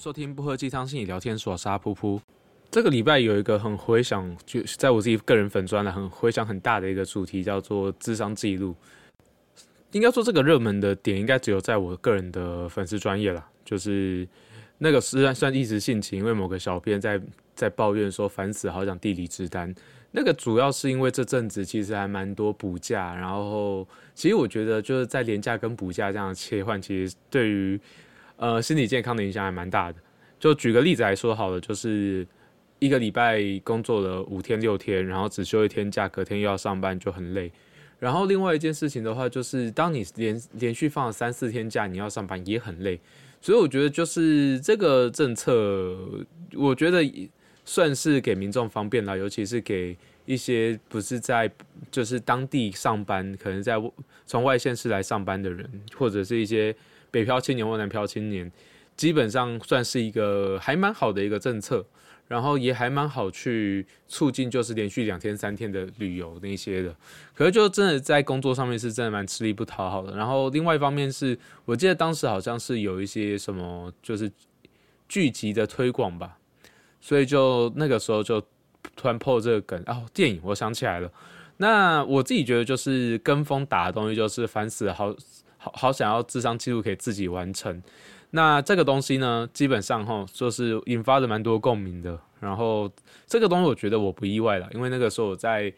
收听不喝鸡汤心理聊天所沙噗噗。这个礼拜有一个很回想，就在我自己个人粉砖了，很回想很大的一个主题，叫做智商记录。应该说这个热门的点，应该只有在我个人的粉丝专业了，就是那个虽然算一时兴起，因为某个小编在在抱怨说烦死，好想地理之单。那个主要是因为这阵子其实还蛮多补假，然后其实我觉得就是在廉价跟补假这样切换，其实对于呃心理健康的影响还蛮大的。就举个例子来说好了，就是一个礼拜工作了五天六天，然后只休一天假，隔天又要上班，就很累。然后另外一件事情的话，就是当你连连续放了三四天假，你要上班也很累。所以我觉得就是这个政策，我觉得算是给民众方便了，尤其是给一些不是在就是当地上班，可能在从外县市来上班的人，或者是一些北漂青年或南漂青年，基本上算是一个还蛮好的一个政策。然后也还蛮好去促进，就是连续两天三天的旅游那些的，可是就真的在工作上面是真的蛮吃力不讨好的。然后另外一方面是我记得当时好像是有一些什么就是剧集的推广吧，所以就那个时候就突然破这个梗哦，电影我想起来了。那我自己觉得就是跟风打的东西，就是烦死了，好好好想要智商记录可以自己完成。那这个东西呢，基本上哈，就是引发了蛮多共鸣的。然后这个东西，我觉得我不意外了，因为那个时候我在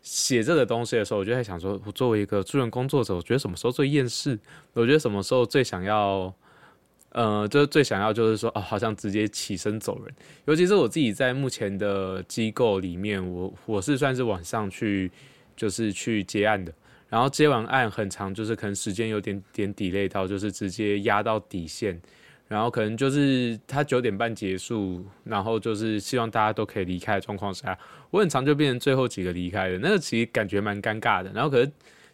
写这个东西的时候，我就在想说，我作为一个助人工作者，我觉得什么时候最厌世？我觉得什么时候最想要，呃，就是最想要就是说，哦，好像直接起身走人。尤其是我自己在目前的机构里面，我我是算是晚上去，就是去接案的。然后接完案很长，就是可能时间有点点 delay 到，就是直接压到底线，然后可能就是他九点半结束，然后就是希望大家都可以离开的状况下，我很长就变成最后几个离开的，那个其实感觉蛮尴尬的。然后可是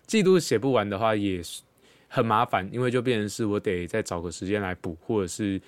季度写不完的话也是很麻烦，因为就变成是我得再找个时间来补，或者是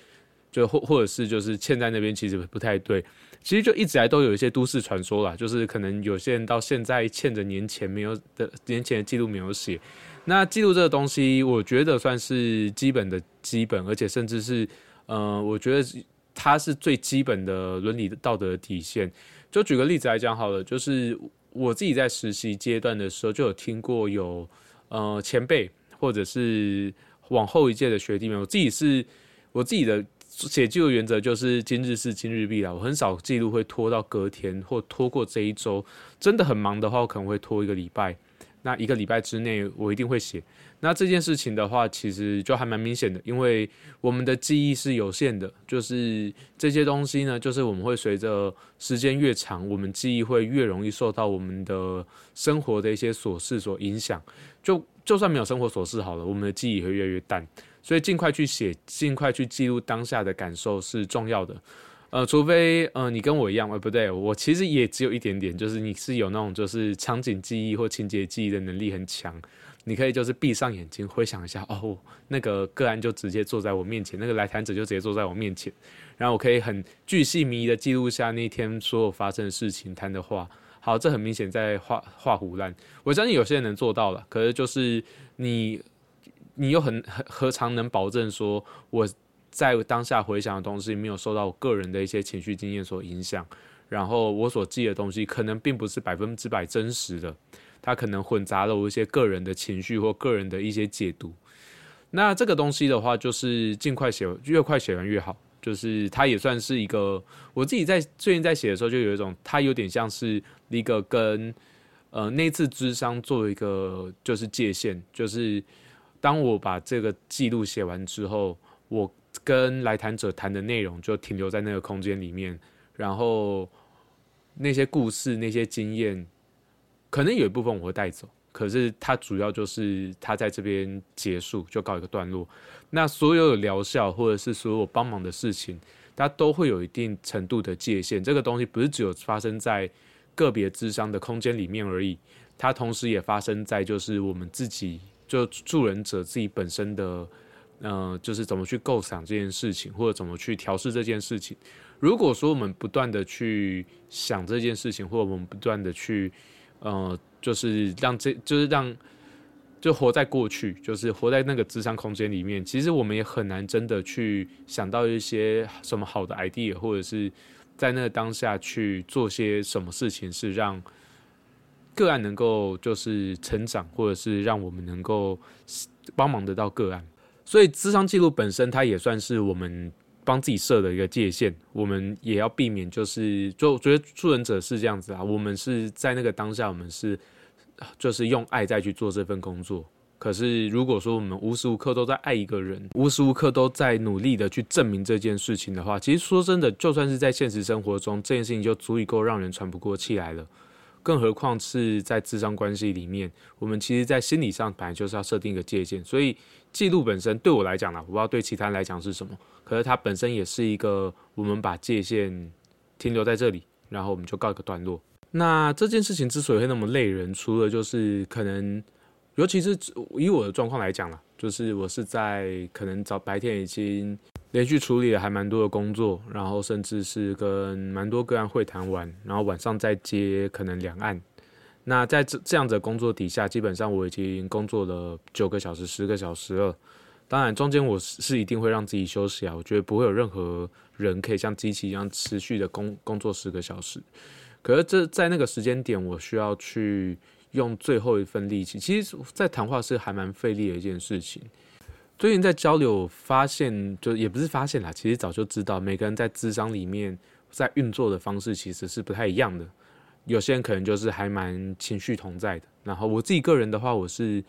就或或者是就是欠在那边其实不太对。其实就一直来都有一些都市传说啦，就是可能有些人到现在欠着年前没有的年前的记录没有写。那记录这个东西，我觉得算是基本的基本，而且甚至是呃，我觉得它是最基本的伦理道德的体现。就举个例子来讲好了，就是我自己在实习阶段的时候就有听过有呃前辈或者是往后一届的学弟们，我自己是我自己的。写记录原则就是今日事今日毕了，我很少记录会拖到隔天或拖过这一周。真的很忙的话，我可能会拖一个礼拜。那一个礼拜之内，我一定会写。那这件事情的话，其实就还蛮明显的，因为我们的记忆是有限的，就是这些东西呢，就是我们会随着时间越长，我们记忆会越容易受到我们的生活的一些琐事所影响。就就算没有生活琐事好了，我们的记忆会越来越淡。所以尽快去写，尽快去记录当下的感受是重要的。呃，除非呃你跟我一样，呃不对，我其实也只有一点点，就是你是有那种就是场景记忆或情节记忆的能力很强，你可以就是闭上眼睛回想一下，哦，那个个案就直接坐在我面前，那个来谈者就直接坐在我面前，然后我可以很巨细靡遗的记录下那天所有发生的事情、谈的话。好，这很明显在画画胡乱。我相信有些人能做到了，可是就是你。你又很何何尝能保证说我在当下回想的东西没有受到我个人的一些情绪经验所影响？然后我所记的东西可能并不是百分之百真实的，它可能混杂了我一些个人的情绪或个人的一些解读。那这个东西的话，就是尽快写，越快写完越好。就是它也算是一个，我自己在最近在写的时候，就有一种它有点像是一个跟呃那次智商做一个就是界限，就是。当我把这个记录写完之后，我跟来谈者谈的内容就停留在那个空间里面，然后那些故事、那些经验，可能有一部分我会带走，可是它主要就是它在这边结束，就告一个段落。那所有疗效或者是所有帮忙的事情，它都会有一定程度的界限。这个东西不是只有发生在个别智商的空间里面而已，它同时也发生在就是我们自己。就助人者自己本身的，呃，就是怎么去构想这件事情，或者怎么去调试这件事情。如果说我们不断的去想这件事情，或者我们不断的去，呃，就是让这就是让，就活在过去，就是活在那个智商空间里面。其实我们也很难真的去想到一些什么好的 idea，或者是在那个当下去做些什么事情，是让个案能够就是成长，或者是让我们能够帮忙得到个案。所以智商记录本身，它也算是我们帮自己设的一个界限。我们也要避免，就是就觉得助人者是这样子啊，我们是在那个当下，我们是。就是用爱再去做这份工作。可是，如果说我们无时无刻都在爱一个人，无时无刻都在努力的去证明这件事情的话，其实说真的，就算是在现实生活中，这件事情就足以够让人喘不过气来了。更何况是在智商关系里面，我们其实，在心理上本来就是要设定一个界限。所以，记录本身对我来讲呢，我不知道对其他人来讲是什么，可是它本身也是一个我们把界限停留在这里，然后我们就告一个段落。那这件事情之所以会那么累人，除了就是可能，尤其是以我的状况来讲啦，就是我是在可能早白天已经连续处理了还蛮多的工作，然后甚至是跟蛮多个案会谈完，然后晚上再接可能两岸。那在这这样的工作底下，基本上我已经工作了九个小时、十个小时了。当然中间我是是一定会让自己休息啊，我觉得不会有任何人可以像机器一样持续的工工作十个小时。可是这在那个时间点，我需要去用最后一份力气。其实，在谈话是还蛮费力的一件事情。最近在交流，发现就也不是发现啦，其实早就知道，每个人在智商里面在运作的方式其实是不太一样的。有些人可能就是还蛮情绪同在的。然后我自己个人的话，我是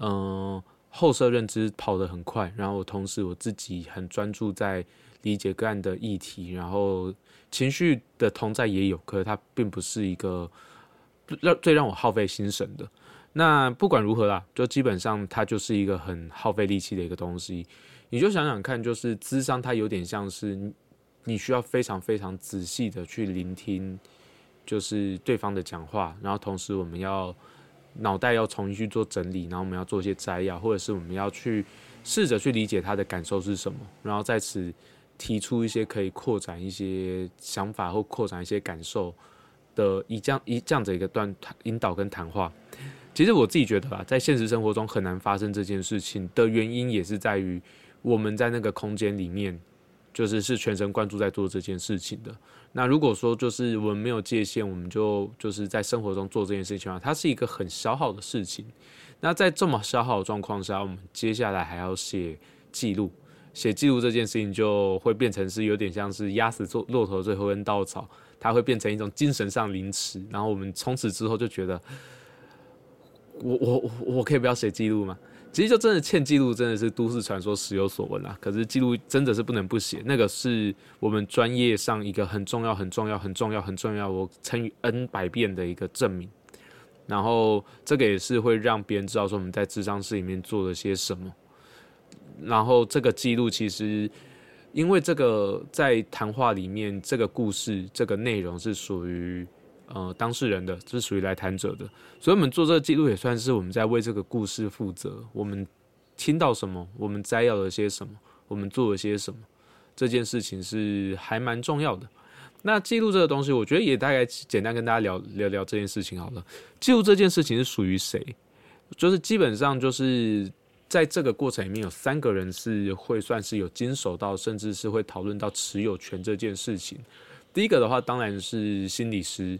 嗯后设认知跑得很快，然后同时我自己很专注在理解个案的议题，然后。情绪的同在也有，可是它并不是一个让最让我耗费心神的。那不管如何啦，就基本上它就是一个很耗费力气的一个东西。你就想想看，就是智商，它有点像是你需要非常非常仔细的去聆听，就是对方的讲话，然后同时我们要脑袋要重新去做整理，然后我们要做一些摘要，或者是我们要去试着去理解他的感受是什么，然后在此。提出一些可以扩展一些想法或扩展一些感受的一这样一这样子一个段引导跟谈话，其实我自己觉得啊，在现实生活中很难发生这件事情的原因，也是在于我们在那个空间里面，就是是全神贯注在做这件事情的。那如果说就是我们没有界限，我们就就是在生活中做这件事情啊，它是一个很消耗的事情。那在这么消耗的状况下，我们接下来还要写记录。写记录这件事情就会变成是有点像是压死骆骆驼最后一根稻草，它会变成一种精神上凌迟。然后我们从此之后就觉得，我我我我可以不要写记录吗？其实就真的欠记录，真的是都市传说时有所闻啊。可是记录真的是不能不写，那个是我们专业上一个很重要、很重要、很重要、很重要，我乘以 n 百遍的一个证明。然后这个也是会让别人知道说我们在智商室里面做了些什么。然后这个记录其实，因为这个在谈话里面，这个故事这个内容是属于呃当事人的，是属于来谈者的，所以我们做这个记录也算是我们在为这个故事负责。我们听到什么，我们摘要了些什么，我们做了些什么，这件事情是还蛮重要的。那记录这个东西，我觉得也大概简单跟大家聊聊聊这件事情好了。记录这件事情是属于谁？就是基本上就是。在这个过程里面，有三个人是会算是有经手到，甚至是会讨论到持有权这件事情。第一个的话，当然是心理师。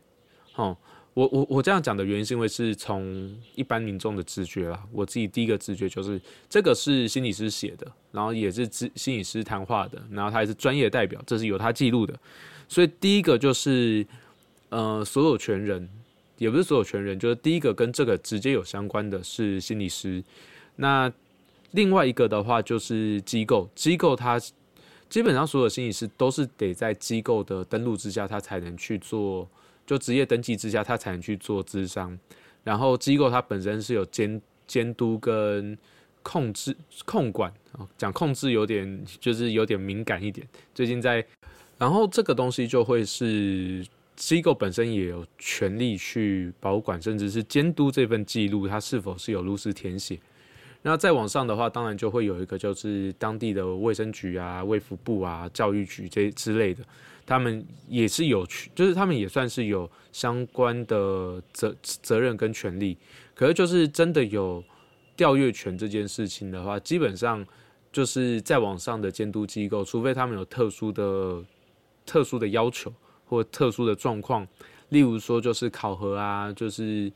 哦，我我我这样讲的原因是因为是从一般民众的直觉啦。我自己第一个直觉就是这个是心理师写的，然后也是心心理师谈话的，然后他也是专业代表，这是由他记录的。所以第一个就是呃，所有权人，也不是所有权人，就是第一个跟这个直接有相关的是心理师。那另外一个的话就是机构，机构它基本上所有心理师都是得在机构的登录之下，他才能去做，就职业登记之下，他才能去做咨商。然后机构它本身是有监监督跟控制控管啊，讲控制有点就是有点敏感一点。最近在，然后这个东西就会是机构本身也有权利去保管，甚至是监督这份记录，它是否是有如实填写。那再往上的话，当然就会有一个，就是当地的卫生局啊、卫福部啊、教育局这之类的，他们也是有，就是他们也算是有相关的责责任跟权利。可是就是真的有调阅权这件事情的话，基本上就是在网上的监督机构，除非他们有特殊的、特殊的要求或特殊的状况，例如说就是考核啊，就是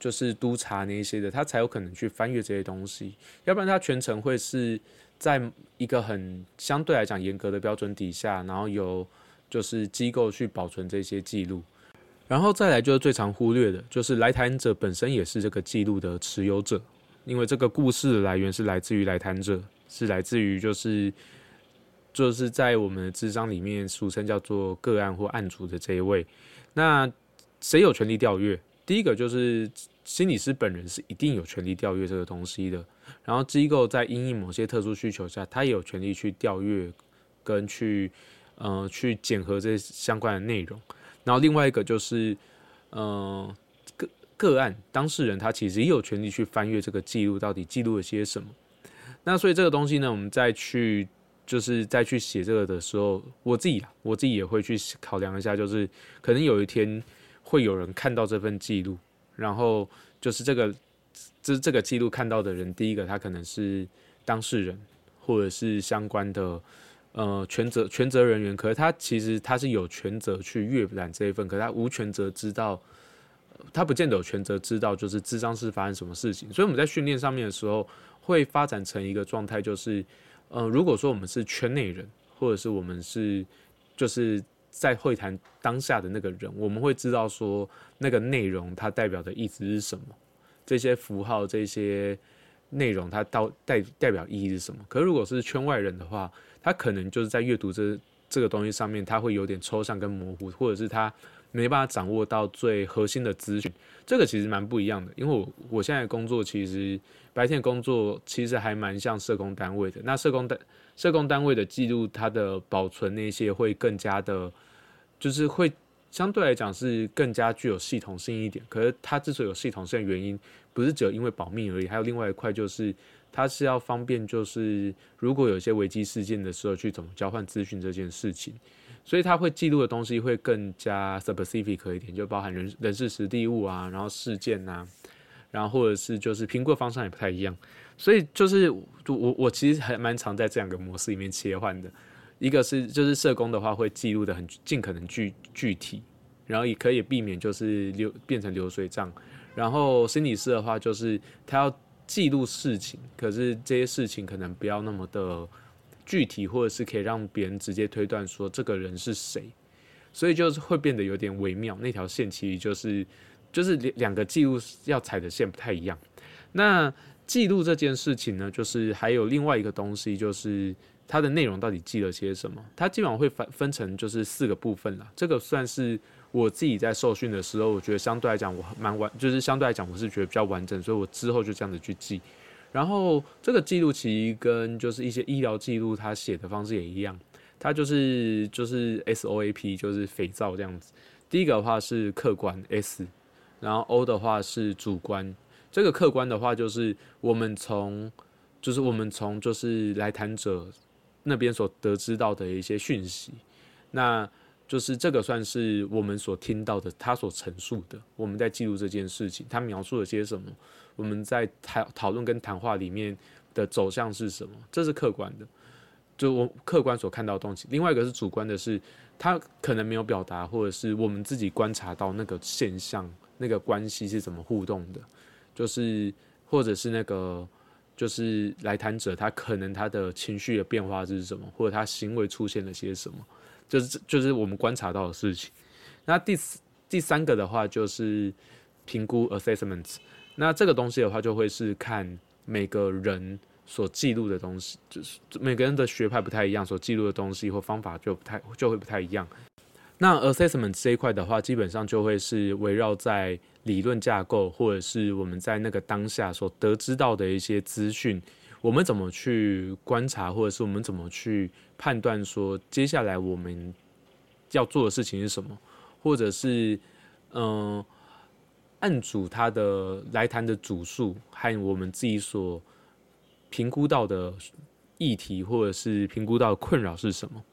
就是督查那些的，他才有可能去翻阅这些东西。要不然他全程会是在一个很相对来讲严格的标准底下，然后有就是机构去保存这些记录。然后再来就是最常忽略的，就是来谈者本身也是这个记录的持有者，因为这个故事的来源是来自于来谈者，是来自于就是就是在我们的智商里面俗称叫做个案或案主的这一位。那谁有权利调阅？第一个就是心理师本人是一定有权利调阅这个东西的。然后机构在因应某些特殊需求下，他也有权利去调阅跟去呃去检核这相关的内容。然后另外一个就是，嗯，个个案当事人他其实也有权利去翻阅这个记录，到底记录了些什么。那所以这个东西呢，我们再去就是再去写这个的时候，我自己，我自己也会去考量一下，就是可能有一天会有人看到这份记录，然后就是这个这这个记录看到的人，第一个他可能是当事人，或者是相关的。呃，全责全责人员，可是他其实他是有权责去阅览这一份，可是他无权责知道，他不见得有权责知道，就是智商是发生什么事情。所以我们在训练上面的时候，会发展成一个状态，就是，呃，如果说我们是圈内人，或者是我们是就是在会谈当下的那个人，我们会知道说那个内容它代表的意思是什么，这些符号这些内容它到代代表意义是什么。可是如果是圈外人的话，他可能就是在阅读这这个东西上面，他会有点抽象跟模糊，或者是他没办法掌握到最核心的资讯。这个其实蛮不一样的，因为我我现在工作其实白天工作其实还蛮像社工单位的。那社工单社工单位的记录，它的保存那些会更加的，就是会相对来讲是更加具有系统性一点。可是它之所以有系统性的原因，不是只有因为保密而已，还有另外一块就是。它是要方便，就是如果有些危机事件的时候，去怎么交换资讯这件事情，所以它会记录的东西会更加 specific 一点，就包含人人事实地物啊，然后事件呐，然后或者是就是评估方向也不太一样，所以就是我我其实还蛮常在这两个模式里面切换的，一个是就是社工的话会记录的很尽可能具具体，然后也可以避免就是流变成流水账，然后心理师的话就是他要。记录事情，可是这些事情可能不要那么的具体，或者是可以让别人直接推断说这个人是谁，所以就是会变得有点微妙。那条线其实就是就是两两个记录要踩的线不太一样。那记录这件事情呢，就是还有另外一个东西，就是它的内容到底记了些什么？它基本上会分分成就是四个部分了。这个算是。我自己在受训的时候，我觉得相对来讲我蛮完，就是相对来讲我是觉得比较完整，所以我之后就这样子去记。然后这个记录其实跟就是一些医疗记录，它写的方式也一样，它就是就是 SOAP，就是肥皂这样子。第一个的话是客观 S，然后 O 的话是主观。这个客观的话就是我们从就是我们从就是来谈者那边所得知到的一些讯息，那。就是这个算是我们所听到的，他所陈述的，我们在记录这件事情，他描述了些什么，我们在讨讨论跟谈话里面的走向是什么，这是客观的，就我客观所看到的东西。另外一个是主观的，是他可能没有表达，或者是我们自己观察到那个现象，那个关系是怎么互动的，就是或者是那个就是来谈者他可能他的情绪的变化是什么，或者他行为出现了些什么。就是就是我们观察到的事情。那第第三个的话就是评估 （assessment）。那这个东西的话就会是看每个人所记录的东西，就是每个人的学派不太一样，所记录的东西或方法就不太就会不太一样。那 assessment 这一块的话，基本上就会是围绕在理论架构，或者是我们在那个当下所得知到的一些资讯。我们怎么去观察，或者是我们怎么去判断说接下来我们要做的事情是什么，或者是嗯，案主他的来谈的主诉和我们自己所评估到的议题，或者是评估到的困扰是什么？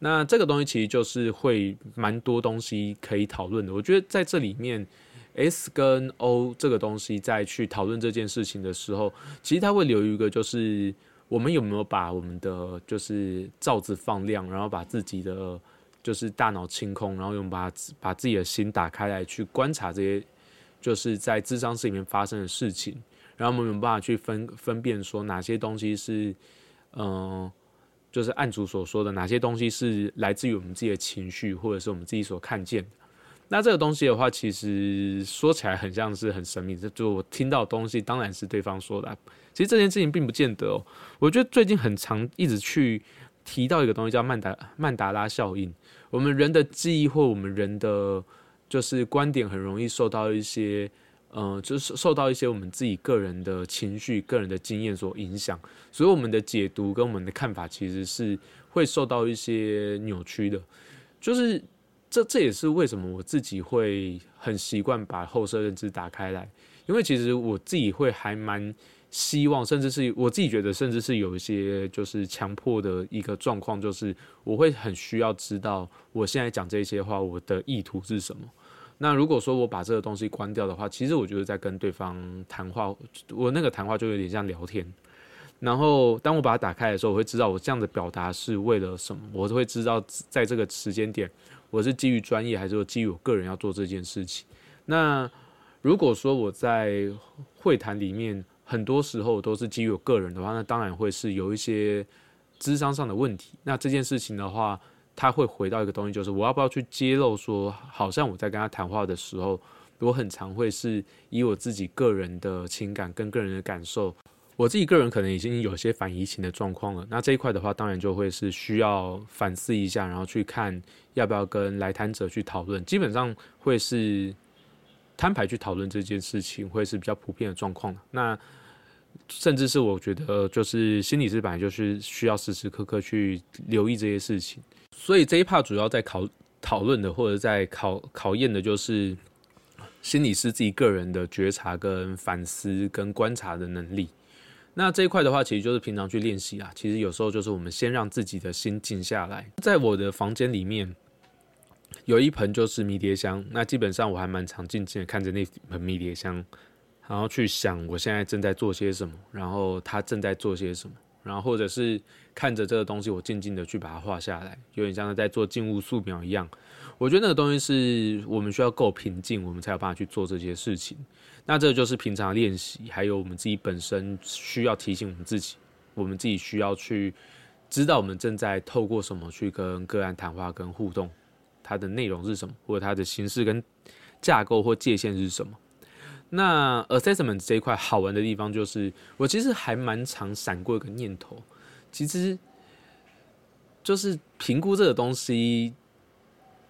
那这个东西其实就是会蛮多东西可以讨论的。我觉得在这里面 S 跟 O 这个东西再去讨论这件事情的时候，其实它会留一个，就是我们有没有把我们的就是罩子放亮，然后把自己的就是大脑清空，然后用把把自己的心打开来去观察这些就是在智商室里面发生的事情，然后我们有办法去分分辨说哪些东西是嗯，就是案主所说的哪些东西是来自于我们自己的情绪，或者是我们自己所看见的。那这个东西的话，其实说起来很像是很神秘。这就我听到东西，当然是对方说的。其实这件事情并不见得哦。我觉得最近很常一直去提到一个东西，叫曼达曼达拉效应。我们人的记忆或我们人的就是观点，很容易受到一些，呃，就是受到一些我们自己个人的情绪、个人的经验所影响。所以我们的解读跟我们的看法，其实是会受到一些扭曲的。就是。这这也是为什么我自己会很习惯把后设认知打开来，因为其实我自己会还蛮希望，甚至是我自己觉得，甚至是有一些就是强迫的一个状况，就是我会很需要知道我现在讲这些话，我的意图是什么。那如果说我把这个东西关掉的话，其实我就是在跟对方谈话，我那个谈话就有点像聊天。然后当我把它打开的时候，我会知道我这样的表达是为了什么，我会知道在这个时间点。我是基于专业，还是说基于我个人要做这件事情？那如果说我在会谈里面，很多时候都是基于我个人的话，那当然会是有一些智商上的问题。那这件事情的话，他会回到一个东西，就是我要不要去揭露说，好像我在跟他谈话的时候，我很常会是以我自己个人的情感跟个人的感受。我自己个人可能已经有些反移情的状况了，那这一块的话，当然就会是需要反思一下，然后去看要不要跟来谈者去讨论。基本上会是摊牌去讨论这件事情，会是比较普遍的状况那甚至是我觉得，就是心理师本来就是需要时时刻刻去留意这些事情。所以这一 part 主要在考讨论的，或者在考考验的，就是心理师自己个人的觉察、跟反思、跟观察的能力。那这一块的话，其实就是平常去练习啊。其实有时候就是我们先让自己的心静下来。在我的房间里面，有一盆就是迷迭香。那基本上我还蛮常静静的看着那盆迷迭香，然后去想我现在正在做些什么，然后它正在做些什么，然后或者是看着这个东西，我静静的去把它画下来，有点像在做静物素描一样。我觉得那个东西是我们需要够平静，我们才有办法去做这些事情。那这就是平常练习，还有我们自己本身需要提醒我们自己，我们自己需要去知道我们正在透过什么去跟个案谈话跟互动，它的内容是什么，或者它的形式跟架构或界限是什么。那 assessment 这一块好玩的地方就是，我其实还蛮常闪过一个念头，其实就是评估这个东西。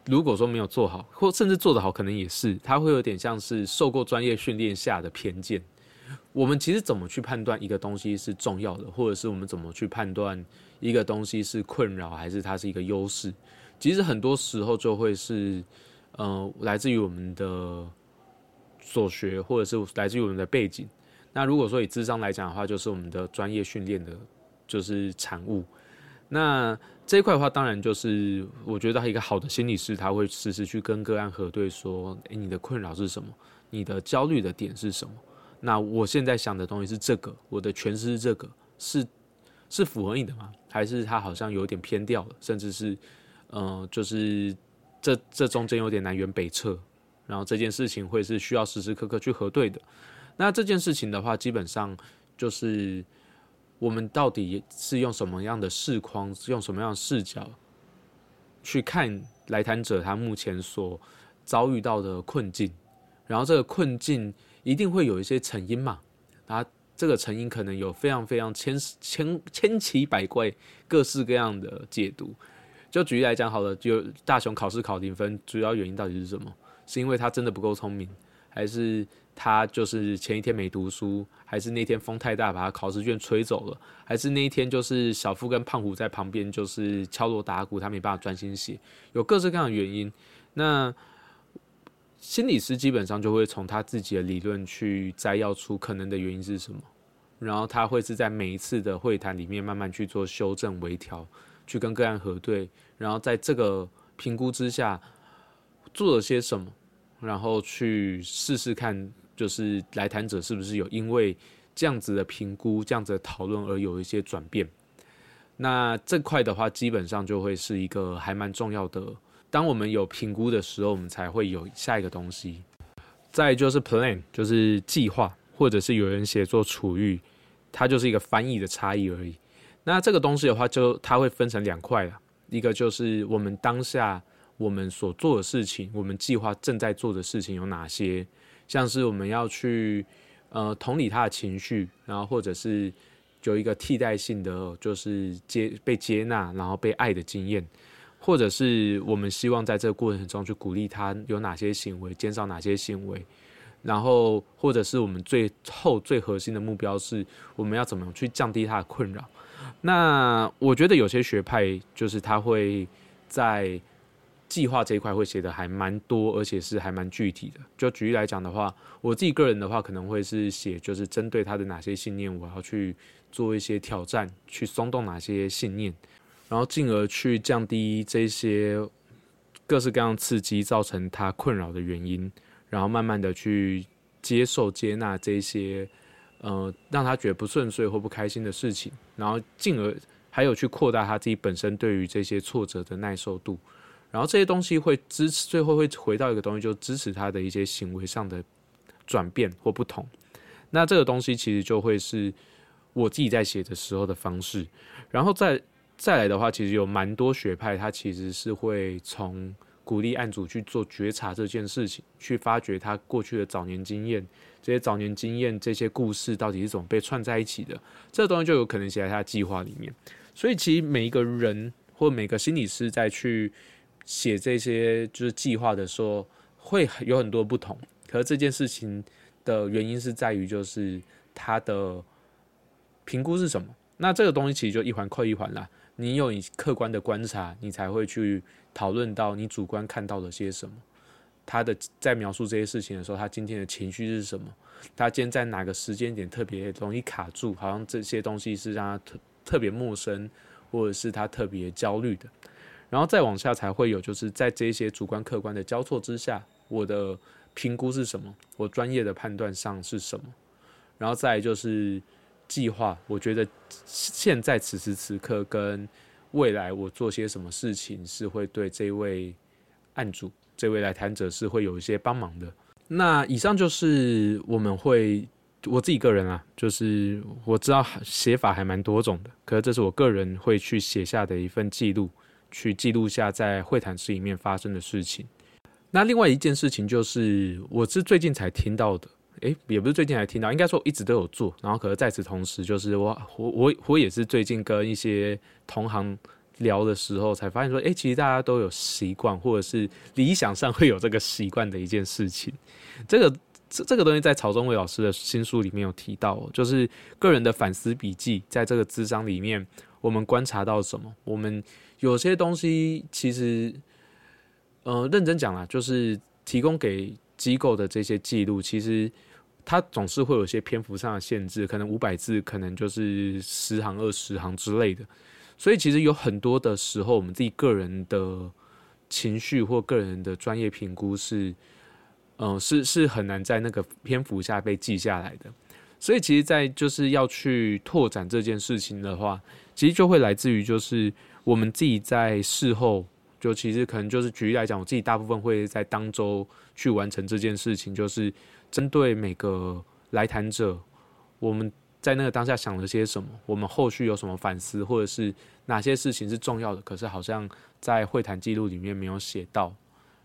如果说没有做好，或甚至做得好，可能也是，它会有点像是受过专业训练下的偏见。我们其实怎么去判断一个东西是重要的，或者是我们怎么去判断一个东西是困扰还是它是一个优势？其实很多时候就会是，呃，来自于我们的所学，或者是来自于我们的背景。那如果说以智商来讲的话，就是我们的专业训练的，就是产物。那这一块的话，当然就是我觉得一个好的心理师，他会时时去跟个案核对，说：“诶，你的困扰是什么？你的焦虑的点是什么？那我现在想的东西是这个，我的诠释是这个，是是符合你的吗？还是他好像有点偏掉了？甚至是，嗯，就是这这中间有点南辕北辙。然后这件事情会是需要时时刻刻去核对的。那这件事情的话，基本上就是。我们到底是用什么样的视框，用什么样的视角去看来谈者他目前所遭遇到的困境？然后这个困境一定会有一些成因嘛？啊，这个成因可能有非常非常千千千奇百怪、各式各样的解读。就举例来讲好了，就大雄考试考零分，主要原因到底是什么？是因为他真的不够聪明，还是？他就是前一天没读书，还是那天风太大把他考试卷吹走了，还是那一天就是小夫跟胖虎在旁边就是敲锣打鼓，他没办法专心写，有各式各样的原因。那心理师基本上就会从他自己的理论去摘要出可能的原因是什么，然后他会是在每一次的会谈里面慢慢去做修正微调，去跟个案核对，然后在这个评估之下做了些什么。然后去试试看，就是来谈者是不是有因为这样子的评估、这样子的讨论而有一些转变。那这块的话，基本上就会是一个还蛮重要的。当我们有评估的时候，我们才会有下一个东西。再就是 plan，就是计划，或者是有人写作处遇，它就是一个翻译的差异而已。那这个东西的话，就它会分成两块了。一个就是我们当下我们所做的事情，我们计划正在做的事情有哪些，像是我们要去呃同理他的情绪，然后或者是。有一个替代性的，就是接被接纳，然后被爱的经验，或者是我们希望在这个过程中去鼓励他有哪些行为，减少哪些行为，然后或者是我们最后最核心的目标是我们要怎么样去降低他的困扰。那我觉得有些学派就是他会在。计划这一块会写的还蛮多，而且是还蛮具体的。就举例来讲的话，我自己个人的话，可能会是写就是针对他的哪些信念，我要去做一些挑战，去松动哪些信念，然后进而去降低这些各式各样刺激造成他困扰的原因，然后慢慢的去接受接纳这些呃让他觉得不顺遂或不开心的事情，然后进而还有去扩大他自己本身对于这些挫折的耐受度。然后这些东西会支持，最后会回到一个东西，就支持他的一些行为上的转变或不同。那这个东西其实就会是我自己在写的时候的方式。然后再再来的话，其实有蛮多学派，他其实是会从鼓励案主去做觉察这件事情，去发掘他过去的早年经验，这些早年经验这些故事到底是怎么被串在一起的。这个东西就有可能写在他的计划里面。所以其实每一个人或每个心理师在去。写这些就是计划的时候，会有很多不同。可是这件事情的原因是在于，就是他的评估是什么？那这个东西其实就一环扣一环啦。你有你客观的观察，你才会去讨论到你主观看到了些什么。他的在描述这些事情的时候，他今天的情绪是什么？他今天在哪个时间点特别容易卡住？好像这些东西是让他特特别陌生，或者是他特别焦虑的。然后再往下才会有，就是在这些主观客观的交错之下，我的评估是什么？我专业的判断上是什么？然后再就是计划，我觉得现在此时此刻跟未来我做些什么事情是会对这位案主、这位来谈者是会有一些帮忙的。那以上就是我们会我自己个人啊，就是我知道写法还蛮多种的，可是这是我个人会去写下的一份记录。去记录下在会谈室里面发生的事情。那另外一件事情就是，我是最近才听到的，诶，也不是最近才听到，应该说一直都有做。然后，可是在此同时，就是我我我我也是最近跟一些同行聊的时候，才发现说，诶，其实大家都有习惯，或者是理想上会有这个习惯的一件事情。这个这这个东西在曹宗伟老师的新书里面有提到，就是个人的反思笔记，在这个智商里面，我们观察到什么，我们。有些东西其实，呃，认真讲啦，就是提供给机构的这些记录，其实它总是会有些篇幅上的限制，可能五百字，可能就是十行、二十行之类的。所以其实有很多的时候，我们自己个人的情绪或个人的专业评估是，嗯，是是很难在那个篇幅下被记下来的。所以其实，在就是要去拓展这件事情的话，其实就会来自于就是。我们自己在事后，就其实可能就是举例来讲，我自己大部分会在当周去完成这件事情，就是针对每个来谈者，我们在那个当下想了些什么，我们后续有什么反思，或者是哪些事情是重要的，可是好像在会谈记录里面没有写到。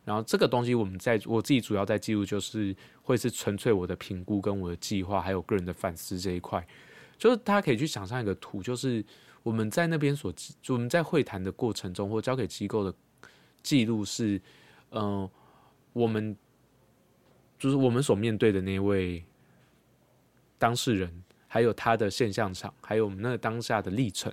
然后这个东西，我们在我自己主要在记录，就是会是纯粹我的评估跟我的计划，还有个人的反思这一块，就是大家可以去想象一个图，就是。我们在那边所，我们在会谈的过程中，或交给机构的记录是，嗯，我们就是我们所面对的那位当事人，还有他的现象场，还有我们那个当下的历程。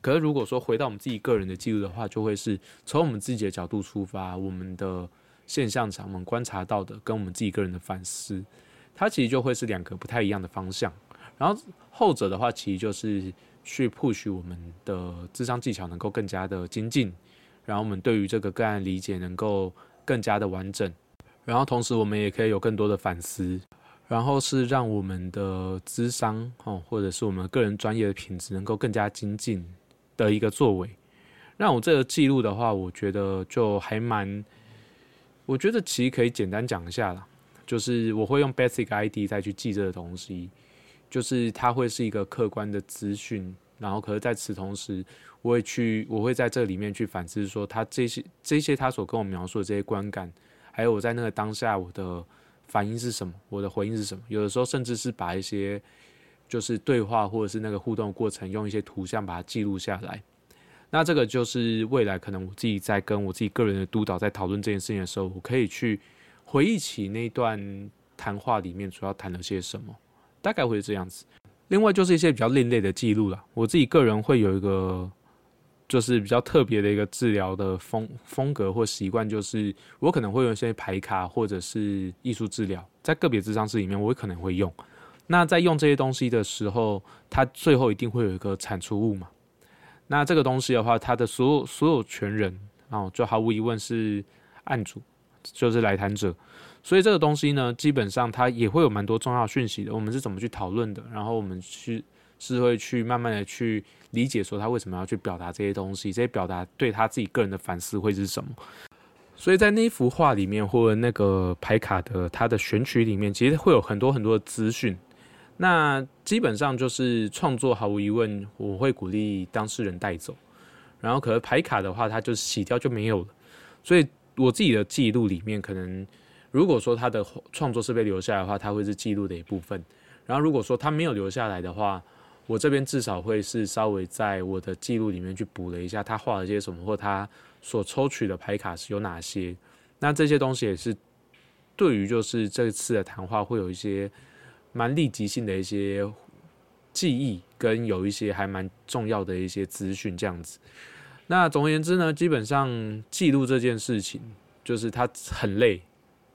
可是如果说回到我们自己个人的记录的话，就会是从我们自己的角度出发，我们的现象场，我们观察到的，跟我们自己个人的反思，它其实就会是两个不太一样的方向。然后后者的话，其实就是。去 push 我们的智商技巧能够更加的精进，然后我们对于这个个案理解能够更加的完整，然后同时我们也可以有更多的反思，然后是让我们的智商哦，或者是我们个人专业的品质能够更加精进的一个作为。让我这个记录的话，我觉得就还蛮，我觉得其实可以简单讲一下啦，就是我会用 basic ID 再去记这个东西，就是它会是一个客观的资讯，然后可是在此同时，我会去，我会在这里面去反思说，他这些这些他所跟我描述的这些观感，还有我在那个当下我的反应是什么，我的回应是什么，有的时候甚至是把一些就是对话或者是那个互动过程，用一些图像把它记录下来。那这个就是未来可能我自己在跟我自己个人的督导在讨论这件事情的时候，我可以去回忆起那段谈话里面主要谈了些什么，大概会是这样子。另外就是一些比较另类的记录了。我自己个人会有一个就是比较特别的一个治疗的风风格或习惯，就是我可能会用一些牌卡或者是艺术治疗，在个别智商室里面，我可能会用。那在用这些东西的时候，它最后一定会有一个产出物嘛？那这个东西的话，它的所有所有权人哦，就毫无疑问是案主，就是来谈者。所以这个东西呢，基本上它也会有蛮多重要讯息的。我们是怎么去讨论的？然后我们去是会去慢慢的去理解，说他为什么要去表达这些东西，这些表达对他自己个人的反思会是什么。所以在那幅画里面，或者那个牌卡的它的选取里面，其实会有很多很多的资讯。那基本上就是创作，毫无疑问，我会鼓励当事人带走。然后，可能牌卡的话，它就洗掉就没有了。所以，我自己的记录里面，可能如果说他的创作是被留下来的话，它会是记录的一部分。然后，如果说他没有留下来的话，我这边至少会是稍微在我的记录里面去补了一下他画了些什么，或他所抽取的牌卡是有哪些。那这些东西也是对于就是这次的谈话会有一些。蛮立即性的一些记忆，跟有一些还蛮重要的一些资讯，这样子。那总而言之呢，基本上记录这件事情，就是他很累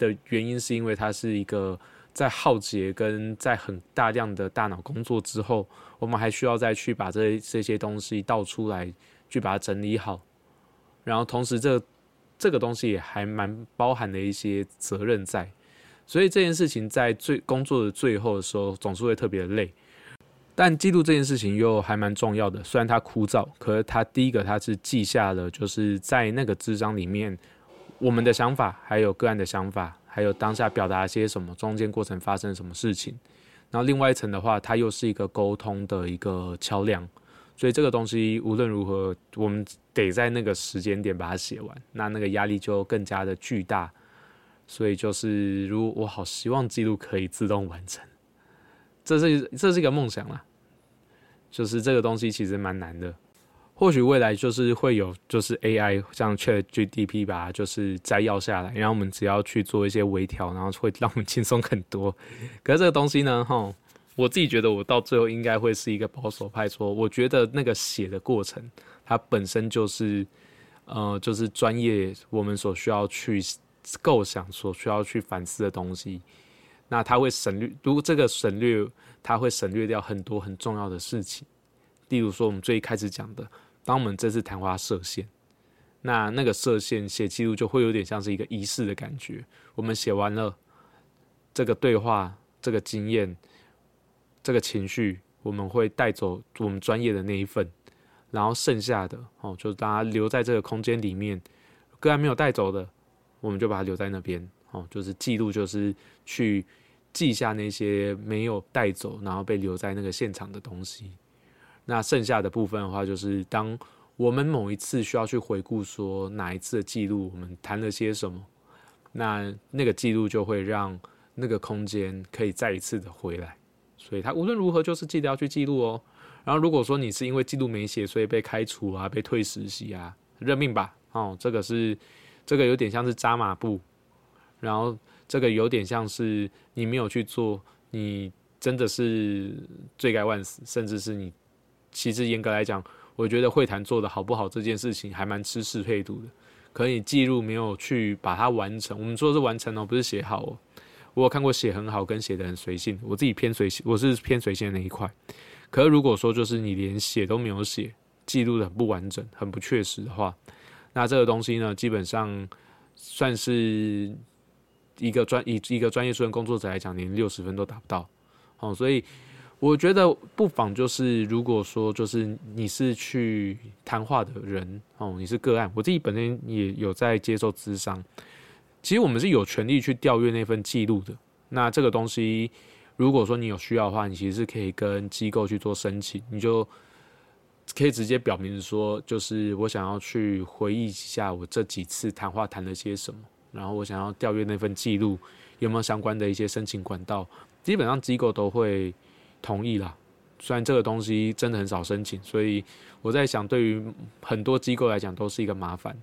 的原因，是因为它是一个在浩劫跟在很大量的大脑工作之后，我们还需要再去把这这些东西倒出来，去把它整理好。然后同时，这这个东西也还蛮包含了一些责任在。所以这件事情在最工作的最后的时候，总是会特别累。但记录这件事情又还蛮重要的，虽然它枯燥，可是它第一个它是记下了，就是在那个智章里面，我们的想法，还有个案的想法，还有当下表达些什么，中间过程发生什么事情。然后另外一层的话，它又是一个沟通的一个桥梁。所以这个东西无论如何，我们得在那个时间点把它写完，那那个压力就更加的巨大。所以就是，如我好希望记录可以自动完成，这是这是一个梦想啦。就是这个东西其实蛮难的，或许未来就是会有，就是 AI 像 ChatGPT 吧，就是摘要下来，然后我们只要去做一些微调，然后会让我们轻松很多。可是这个东西呢，哈，我自己觉得我到最后应该会是一个保守派，说我觉得那个写的过程，它本身就是，呃，就是专业我们所需要去。构想所需要去反思的东西，那它会省略。如果这个省略，它会省略掉很多很重要的事情。例如说，我们最一开始讲的，当我们这次谈话射线，那那个射线写记录就会有点像是一个仪式的感觉。我们写完了这个对话、这个经验、这个情绪，我们会带走我们专业的那一份，然后剩下的哦，就是大家留在这个空间里面，个案没有带走的。我们就把它留在那边，哦，就是记录，就是去记下那些没有带走，然后被留在那个现场的东西。那剩下的部分的话，就是当我们某一次需要去回顾，说哪一次的记录，我们谈了些什么，那那个记录就会让那个空间可以再一次的回来。所以，他无论如何就是记得要去记录哦。然后，如果说你是因为记录没写，所以被开除啊，被退实习啊，认命吧，哦，这个是。这个有点像是扎马步，然后这个有点像是你没有去做，你真的是罪该万死，甚至是你其实严格来讲，我觉得会谈做的好不好这件事情还蛮吃适配度的。可以记录没有去把它完成，我们说是完成哦，不是写好哦。我有看过写很好跟写的很随性，我自己偏随性，我是偏随性那一块。可是如果说就是你连写都没有写，记录的很不完整、很不确实的话。那这个东西呢，基本上算是一个专一一个专业素人工作者来讲，连六十分都达不到。哦，所以我觉得不妨就是，如果说就是你是去谈话的人，哦，你是个案，我自己本身也有在接受咨商，其实我们是有权利去调阅那份记录的。那这个东西，如果说你有需要的话，你其实是可以跟机构去做申请，你就可以直接表明说，就是我想要去回忆一下我这几次谈话谈了些什么，然后我想要调阅那份记录，有没有相关的一些申请管道。基本上机构都会同意啦，虽然这个东西真的很少申请，所以我在想，对于很多机构来讲都是一个麻烦。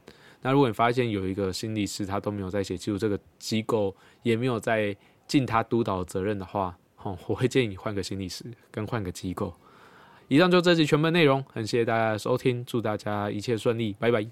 那如果你发现有一个心理师他都没有在写记录，这个机构也没有在尽他督导责任的话，哦，我会建议你换个心理师，跟换个机构。以上就这期全部内容，很谢谢大家的收听，祝大家一切顺利，拜拜。